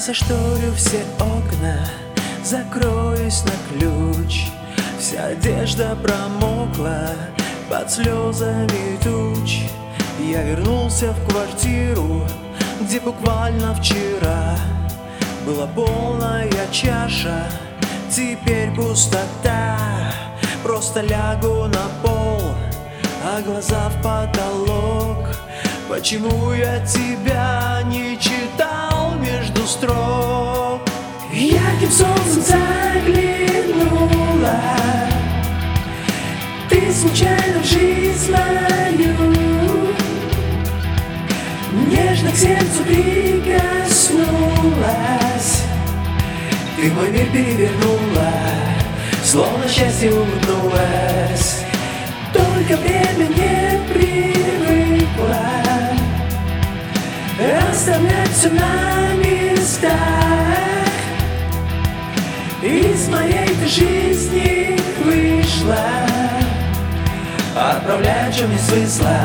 зашторю все окна, закроюсь на ключ. Вся одежда промокла под слезами туч. Я вернулся в квартиру, где буквально вчера Была полная чаша, теперь пустота Просто лягу на пол, а глаза в потолок. Почему я тебя не Ярким солнцем заглянула. Ты случайно в жизнь мою Нежно к сердцу прикоснулась. Ты мой мир перевернула Словно счастье улыбнулась. Только время не привыкло Оставлять все на местах жизни вышла. Отправляя, чем не смысла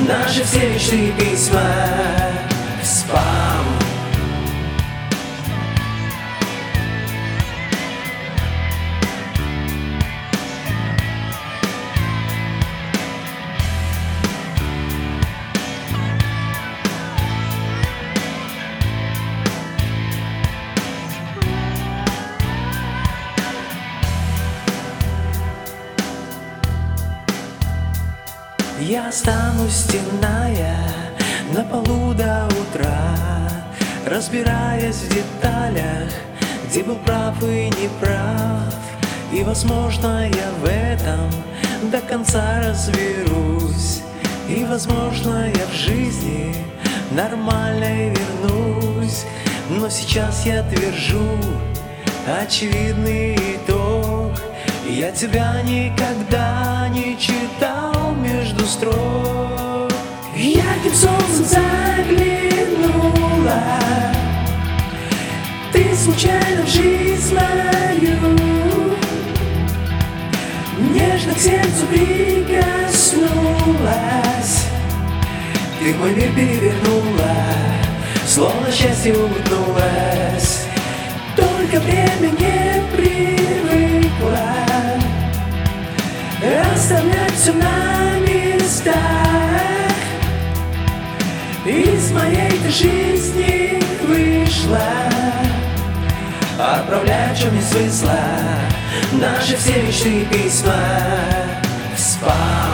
Наши все мечты и письма в спам Я останусь стеная на полу до утра Разбираясь в деталях, где был прав и не прав. И, возможно, я в этом до конца разберусь. И, возможно, я в жизни нормальной вернусь. Но сейчас я твержу очевидный итог. Я тебя никогда не читал между строк Ярким солнцем заглянула. Ты случайно в жизнь мою Нежно к сердцу прикоснулась. Ты мой мир перевернула Словно счастье улыбнулась. Только время не привыкло Оставлять все на вышла Отправляя, чем не смысла Наши все мечты и письма. В спам